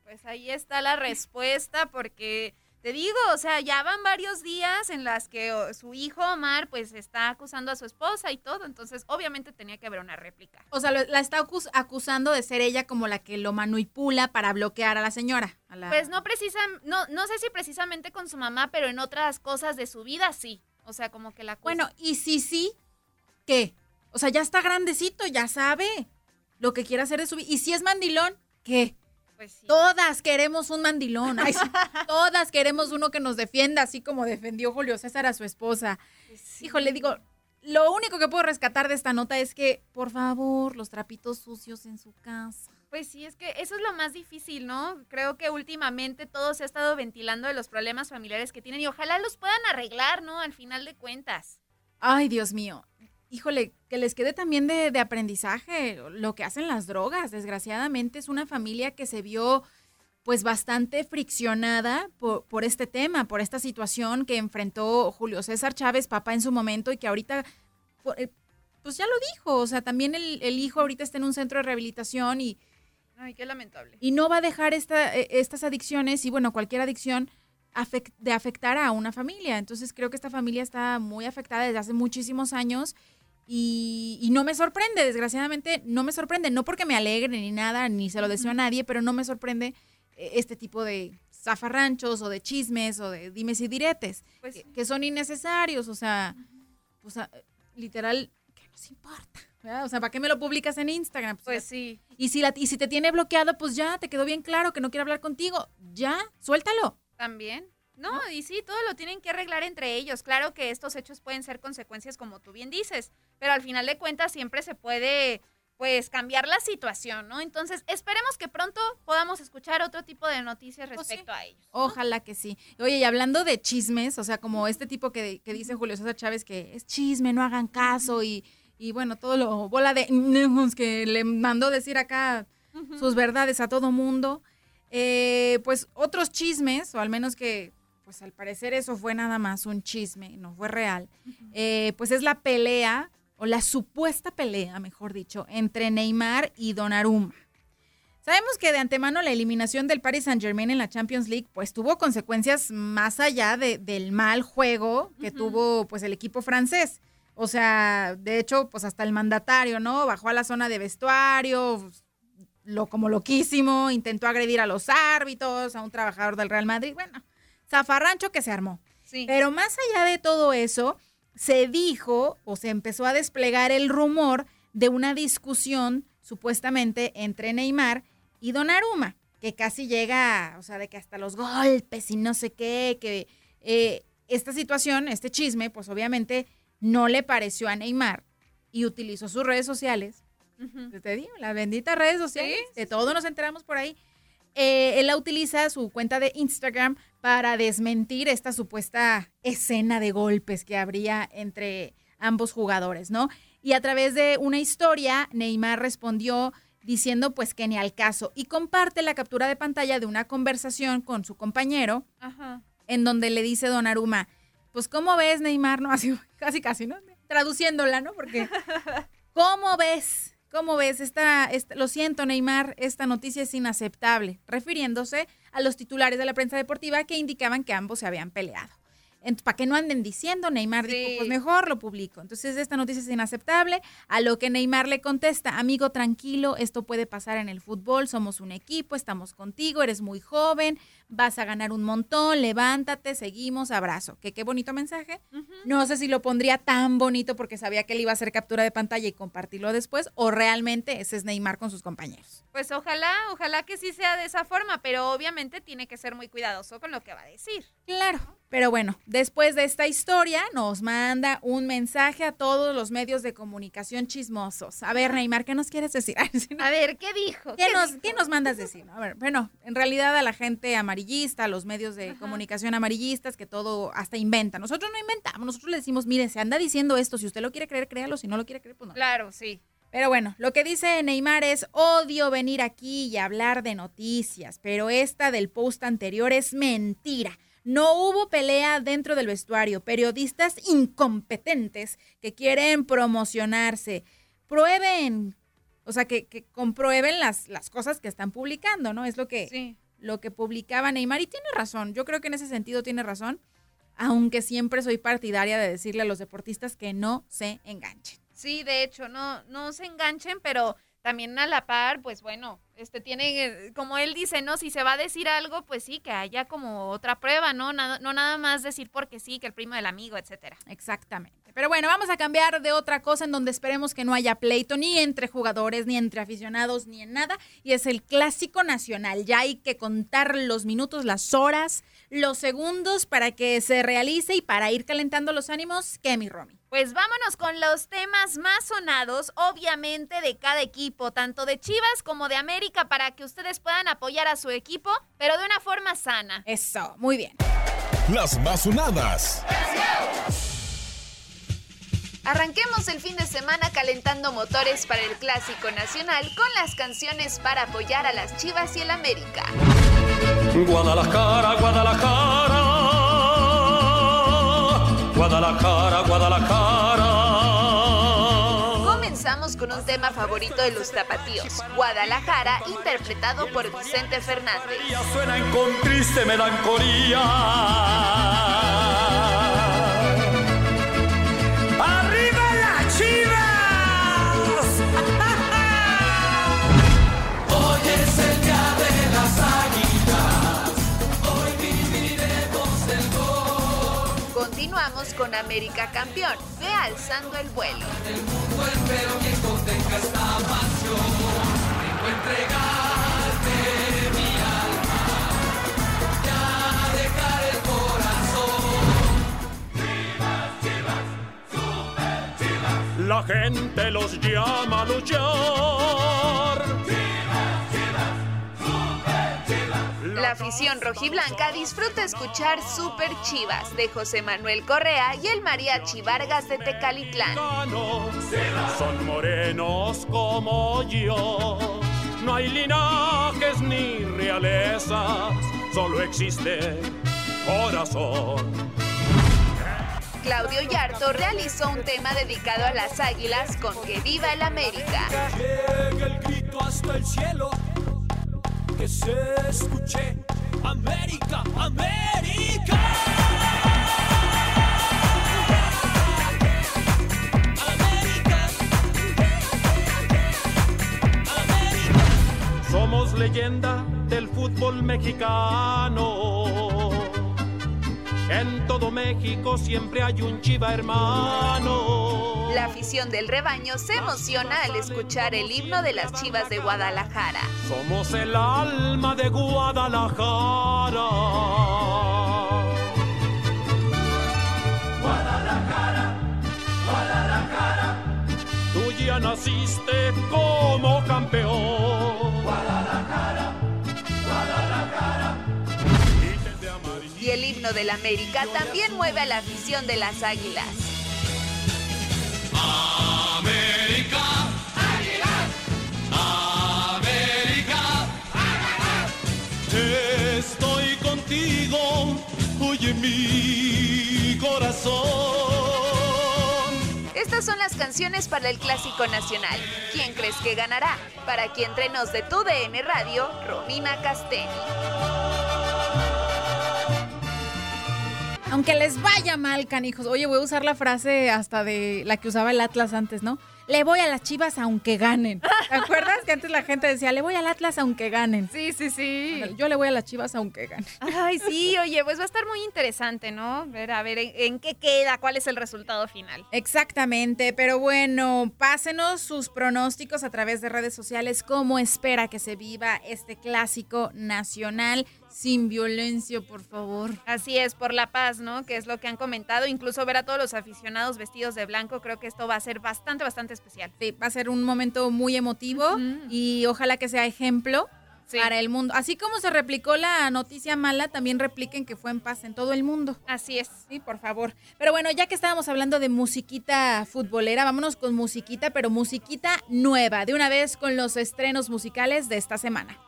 Pues ahí está la respuesta porque te digo, o sea, ya van varios días en las que su hijo Omar pues está acusando a su esposa y todo, entonces obviamente tenía que haber una réplica. O sea, la está acusando de ser ella como la que lo manipula para bloquear a la señora. Pues no precisamente, no, no sé si precisamente con su mamá, pero en otras cosas de su vida sí. O sea, como que la Bueno, y si sí, ¿qué? O sea, ya está grandecito, ya sabe lo que quiere hacer de su vida. Y si es mandilón, ¿qué? Pues Todas queremos un mandilón. todas queremos uno que nos defienda, así como defendió Julio César a su esposa. Pues Hijo, le digo, lo único que puedo rescatar de esta nota es que, por favor, los trapitos sucios en su casa. Pues sí, es que eso es lo más difícil, ¿no? Creo que últimamente todo se ha estado ventilando de los problemas familiares que tienen y ojalá los puedan arreglar, ¿no? Al final de cuentas. Ay, Dios mío. Híjole, que les quede también de, de aprendizaje lo que hacen las drogas. Desgraciadamente es una familia que se vio pues bastante friccionada por, por, este tema, por esta situación que enfrentó Julio César Chávez, papá en su momento, y que ahorita, eh, pues ya lo dijo, o sea, también el, el hijo ahorita está en un centro de rehabilitación y... Ay, qué lamentable. Y no va a dejar esta, eh, estas adicciones y bueno, cualquier adicción afect, de afectar a una familia. Entonces creo que esta familia está muy afectada desde hace muchísimos años y, y, no me sorprende, desgraciadamente no me sorprende, no porque me alegre ni nada, ni se lo deseo a nadie, pero no me sorprende este tipo de zafarranchos o de chismes o de dimes y diretes pues, que, que, son innecesarios, o sea, o sea, literal, ¿qué nos importa? ¿verdad? O sea, ¿para qué me lo publicas en Instagram? Pues, pues sí. Y si, la, y si te tiene bloqueado, pues ya, te quedó bien claro que no quiere hablar contigo, ya, suéltalo. También. No, ¿No? y sí, todo lo tienen que arreglar entre ellos. Claro que estos hechos pueden ser consecuencias, como tú bien dices, pero al final de cuentas siempre se puede pues cambiar la situación, ¿no? Entonces, esperemos que pronto podamos escuchar otro tipo de noticias respecto pues sí. a ellos. ¿no? Ojalá que sí. Oye, y hablando de chismes, o sea, como este tipo que, que dice Julio César Chávez que es chisme, no hagan caso y, y bueno, todo lo bola de que le mandó decir acá sus verdades a todo mundo. Eh, pues otros chismes, o al menos que, pues al parecer eso fue nada más un chisme, no fue real, uh -huh. eh, pues es la pelea o la supuesta pelea, mejor dicho, entre Neymar y Donnarumma. Sabemos que de antemano la eliminación del Paris Saint Germain en la Champions League pues tuvo consecuencias más allá de, del mal juego que uh -huh. tuvo pues el equipo francés. O sea, de hecho, pues hasta el mandatario, ¿no? Bajó a la zona de vestuario, lo como loquísimo, intentó agredir a los árbitros, a un trabajador del Real Madrid. Bueno, zafarrancho que se armó. Sí. Pero más allá de todo eso, se dijo o se empezó a desplegar el rumor de una discusión supuestamente entre Neymar y Donnarumma, que casi llega, o sea, de que hasta los golpes y no sé qué, que eh, esta situación, este chisme, pues obviamente no le pareció a Neymar y utilizó sus redes sociales. Uh -huh. Te digo, las benditas redes sociales, ¿Sí? de todo nos enteramos por ahí. Eh, él la utiliza su cuenta de Instagram para desmentir esta supuesta escena de golpes que habría entre ambos jugadores, ¿no? Y a través de una historia, Neymar respondió diciendo pues que ni al caso y comparte la captura de pantalla de una conversación con su compañero Ajá. en donde le dice Don Aruma, pues ¿cómo ves Neymar? No, así casi casi, ¿no? Traduciéndola, ¿no? Porque ¿cómo ves? ¿Cómo ves? Esta, esta, lo siento, Neymar, esta noticia es inaceptable, refiriéndose a los titulares de la prensa deportiva que indicaban que ambos se habían peleado. Para que no anden diciendo, Neymar sí. dijo, pues mejor lo publico. Entonces, esta noticia es inaceptable. A lo que Neymar le contesta, amigo, tranquilo, esto puede pasar en el fútbol, somos un equipo, estamos contigo, eres muy joven, vas a ganar un montón, levántate, seguimos, abrazo. Que qué bonito mensaje. Uh -huh. No sé si lo pondría tan bonito porque sabía que él iba a hacer captura de pantalla y compartirlo después, o realmente ese es Neymar con sus compañeros. Pues ojalá, ojalá que sí sea de esa forma, pero obviamente tiene que ser muy cuidadoso con lo que va a decir. Claro. Pero bueno, después de esta historia nos manda un mensaje a todos los medios de comunicación chismosos. A ver, Neymar, ¿qué nos quieres decir? A ver, ¿qué dijo? ¿Qué, ¿Qué nos, dijo? ¿Qué nos mandas decir? A ver, bueno, en realidad a la gente amarillista, los medios de Ajá. comunicación amarillistas, que todo hasta inventan. Nosotros no inventamos, nosotros le decimos, mire, se anda diciendo esto, si usted lo quiere creer, créalo, si no lo quiere creer, pues no. Claro, sí. Pero bueno, lo que dice Neymar es, odio venir aquí y hablar de noticias, pero esta del post anterior es mentira. No hubo pelea dentro del vestuario. Periodistas incompetentes que quieren promocionarse. Prueben, o sea, que, que comprueben las, las, cosas que están publicando, ¿no? Es lo que, sí. Lo que publicaba Neymar. Y tiene razón, yo creo que en ese sentido tiene razón, aunque siempre soy partidaria de decirle a los deportistas que no se enganchen. Sí, de hecho, no, no se enganchen, pero también a la par, pues bueno, este tiene, como él dice, ¿no? Si se va a decir algo, pues sí, que haya como otra prueba, ¿no? Nada, no nada más decir porque sí, que el primo del amigo, etcétera. Exactamente. Pero bueno, vamos a cambiar de otra cosa en donde esperemos que no haya pleito ni entre jugadores, ni entre aficionados, ni en nada. Y es el clásico nacional. Ya hay que contar los minutos, las horas, los segundos para que se realice y para ir calentando los ánimos. ¿Qué, mi Romy? Pues vámonos con los temas más sonados, obviamente, de cada equipo, tanto de Chivas como de América, para que ustedes puedan apoyar a su equipo, pero de una forma sana. Eso, muy bien. Las más sonadas. Arranquemos el fin de semana calentando motores para el Clásico Nacional con las canciones para apoyar a las Chivas y el América. Guadalajara, Guadalajara. Guadalajara, Guadalajara. Comenzamos con un tema favorito de los tapatíos, Guadalajara, interpretado por Vicente Fernández. Suena con triste melancolía. Continuamos con América Campeón, ve alzando el vuelo. El mundo entero quien contenga esta pasión. Vengo a entregarte mi alma. Ya dejar el corazón. Chivas, chivas, super chivas. La gente los llama a luchar. La afición rojiblanca disfruta escuchar Super Chivas de José Manuel Correa y el Mariachi Vargas de Tecalitlán. Son morenos como yo. No hay linajes ni realezas, solo existe corazón. Claudio Yarto realizó un tema dedicado a las águilas con Que Viva el América. Llega el grito hasta el cielo, que se escuche América, América. Somos leyenda del fútbol mexicano. En todo México siempre hay un chiva hermano. La afición del rebaño se emociona al escuchar el himno de las Chivas de Guadalajara. Somos el alma de Guadalajara. Guadalajara, Guadalajara. Tú ya naciste como campeón. Guadalajara, Guadalajara. Y el himno del América también mueve a la afición de las águilas. Estoy contigo, oye mi corazón. Estas son las canciones para el Clásico Nacional. ¿Quién crees que ganará? Para quien entrenos de tu DN Radio, Romina Castelli. Aunque les vaya mal, canijos. Oye, voy a usar la frase hasta de la que usaba el Atlas antes, ¿no? Le voy a las chivas aunque ganen. ¿Te acuerdas que antes la gente decía, le voy al Atlas aunque ganen? Sí, sí, sí. Yo le voy a las chivas aunque ganen. Ay, sí, oye, pues va a estar muy interesante, ¿no? Ver, a ver en, en qué queda, cuál es el resultado final. Exactamente, pero bueno, pásenos sus pronósticos a través de redes sociales, cómo espera que se viva este clásico nacional sin violencia, por favor. Así es, por la paz, ¿no? Que es lo que han comentado. Incluso ver a todos los aficionados vestidos de blanco, creo que esto va a ser bastante, bastante especial. Sí, va a ser un momento muy emotivo y ojalá que sea ejemplo Sí. para el mundo. Así como se replicó la noticia mala, también repliquen que fue en paz en todo el mundo. Así es. Sí, por favor. Pero bueno, ya que estábamos hablando de musiquita futbolera, vámonos con musiquita, pero musiquita nueva, de una vez con los estrenos musicales de esta semana.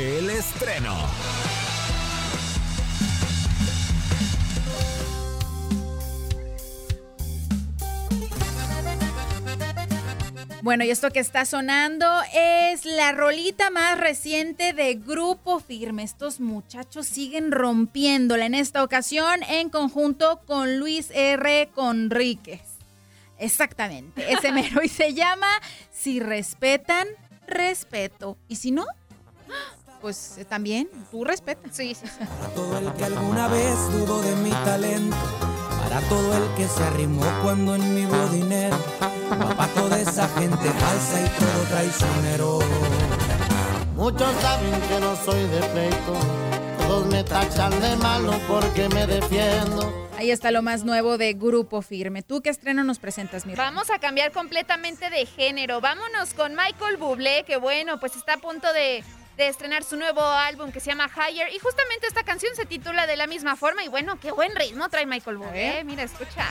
El estreno. Bueno, y esto que está sonando es la rolita más reciente de Grupo Firme. Estos muchachos siguen rompiéndola en esta ocasión en conjunto con Luis R. Conríquez. Exactamente, ese mero. Y se llama Si respetan, respeto. Y si no, pues eh, también tú respetas. Sí, sí, sí. Todo el que alguna vez dudó de mi talento, Para todo el que se arrimó cuando en mi hubo dinero. Papá, toda esa gente falsa y todo traicionero. Muchos saben que no soy de pleito. Todos me tachan de malo porque me defiendo. Ahí está lo más nuevo de Grupo Firme. ¿Tú qué estreno nos presentas, mi Vamos a cambiar completamente de género. Vámonos con Michael Bublé, que bueno, pues está a punto de, de estrenar su nuevo álbum que se llama Higher. Y justamente esta canción se titula de la misma forma. Y bueno, qué buen ritmo trae Michael Bublé. Mira, escucha.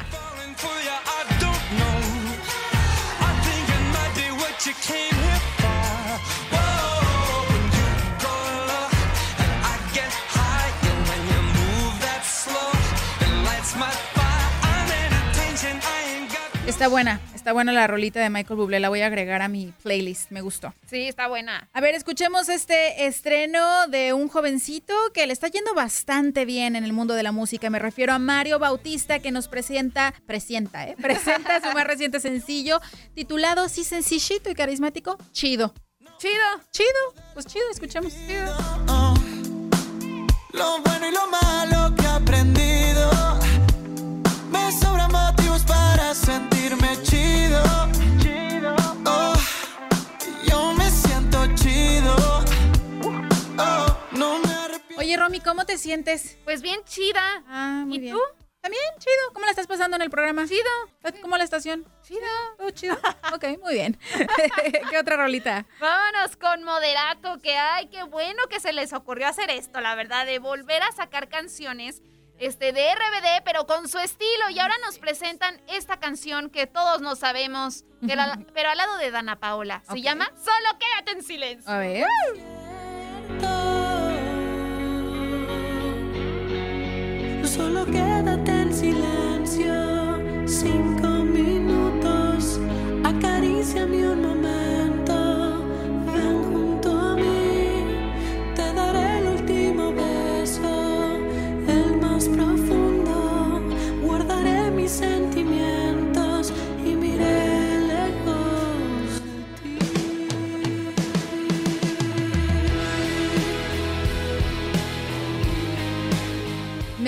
Está buena, está buena la rolita de Michael Bublé. La voy a agregar a mi playlist. Me gustó. Sí, está buena. A ver, escuchemos este estreno de un jovencito que le está yendo bastante bien en el mundo de la música. Me refiero a Mario Bautista que nos presenta, presenta, ¿eh? Presenta su más reciente sencillo titulado Sí sencillito y carismático, Chido. Chido. Chido. Pues chido, escuchemos. Lo bueno y lo malo que he aprendido. Sentirme chido. Oh, yo me siento chido. Oh, no me arrepiento. Oye, Romy, ¿cómo te sientes? Pues bien chida. Ah, muy ¿Y bien. tú? También, chido. ¿Cómo la estás pasando en el programa? Chido. ¿Cómo la estación? Chido. Oh, chido. Ok, muy bien. ¿Qué otra rolita? Vámonos con Moderato, que ay, qué bueno que se les ocurrió hacer esto, la verdad, de volver a sacar canciones este, de RBD, pero con su estilo. Y ahora nos presentan esta canción que todos nos sabemos, que la- pero al lado de Dana Paola. Se llama Solo quédate en silencio. A ver. Solo quédate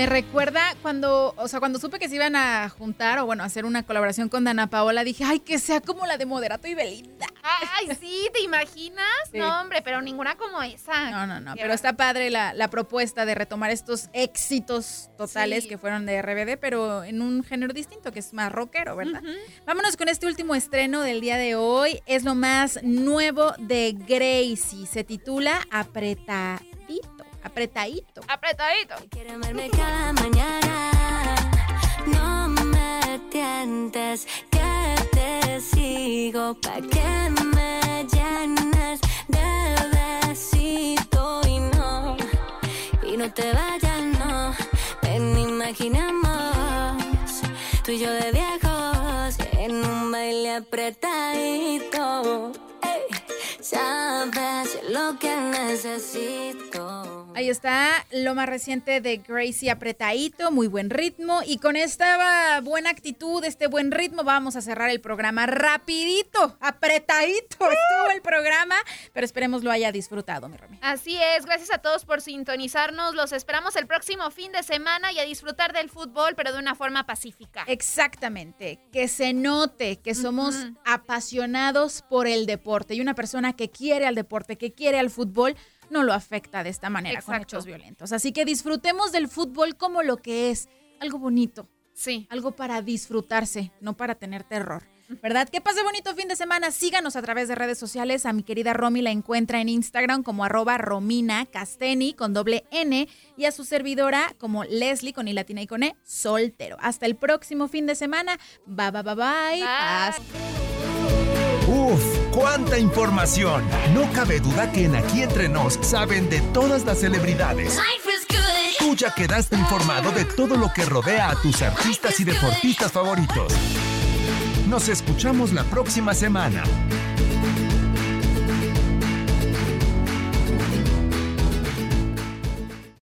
Me recuerda cuando, o sea, cuando supe que se iban a juntar o bueno, a hacer una colaboración con Dana Paola, dije, ay, que sea como la de Moderato y Belinda. Ay, sí, ¿te imaginas? Sí. No, hombre, pero ninguna como esa. No, no, no, pero está padre la, la propuesta de retomar estos éxitos totales Sí. que fueron de RBD, pero en un género distinto, que es más rockero, ¿verdad? Vámonos con este último estreno del día de hoy. Es lo más nuevo de Gracie. Se titula Apretadito. Apretadito. Apretadito. Quiero amarme cada mañana. No me tientes, que te sigo pa' que me llenes de besito y no, y no te vayas, no. Ven, imaginemos tú y yo de viejos en un baile apretadito. Ey, sabes lo que necesito. Ahí está lo más reciente de Gracie apretadito, muy buen ritmo y con esta buena actitud, este buen ritmo vamos a cerrar el programa rapidito, apretadito estuvo el programa, pero esperemos lo haya disfrutado, mi Romy. Así es, gracias a todos por sintonizarnos. Los esperamos el próximo fin de semana y a disfrutar del fútbol, pero de una forma pacífica. Exactamente, que se note que somos apasionados por el deporte y una persona que quiere al deporte, que quiere al fútbol, no lo afecta de esta manera con hechos violentos. Así que disfrutemos del fútbol como lo que es, algo bonito. Sí. Algo para disfrutarse, no para tener terror. ¿Verdad? Que pase bonito fin de semana. Síganos a través de redes sociales. A mi querida Romy la encuentra en Instagram como arroba Romina Casteni con doble N y a su servidora como Leslie con I latina y con E soltero. Hasta el próximo fin de semana. Bye, bye, bye, bye. Hasta- Uf, cuánta información. No cabe duda que en Aquí Entre Nos saben de todas las celebridades. Tú ya quedaste informado de todo lo que rodea a tus artistas y deportistas favoritos. Nos escuchamos la próxima semana.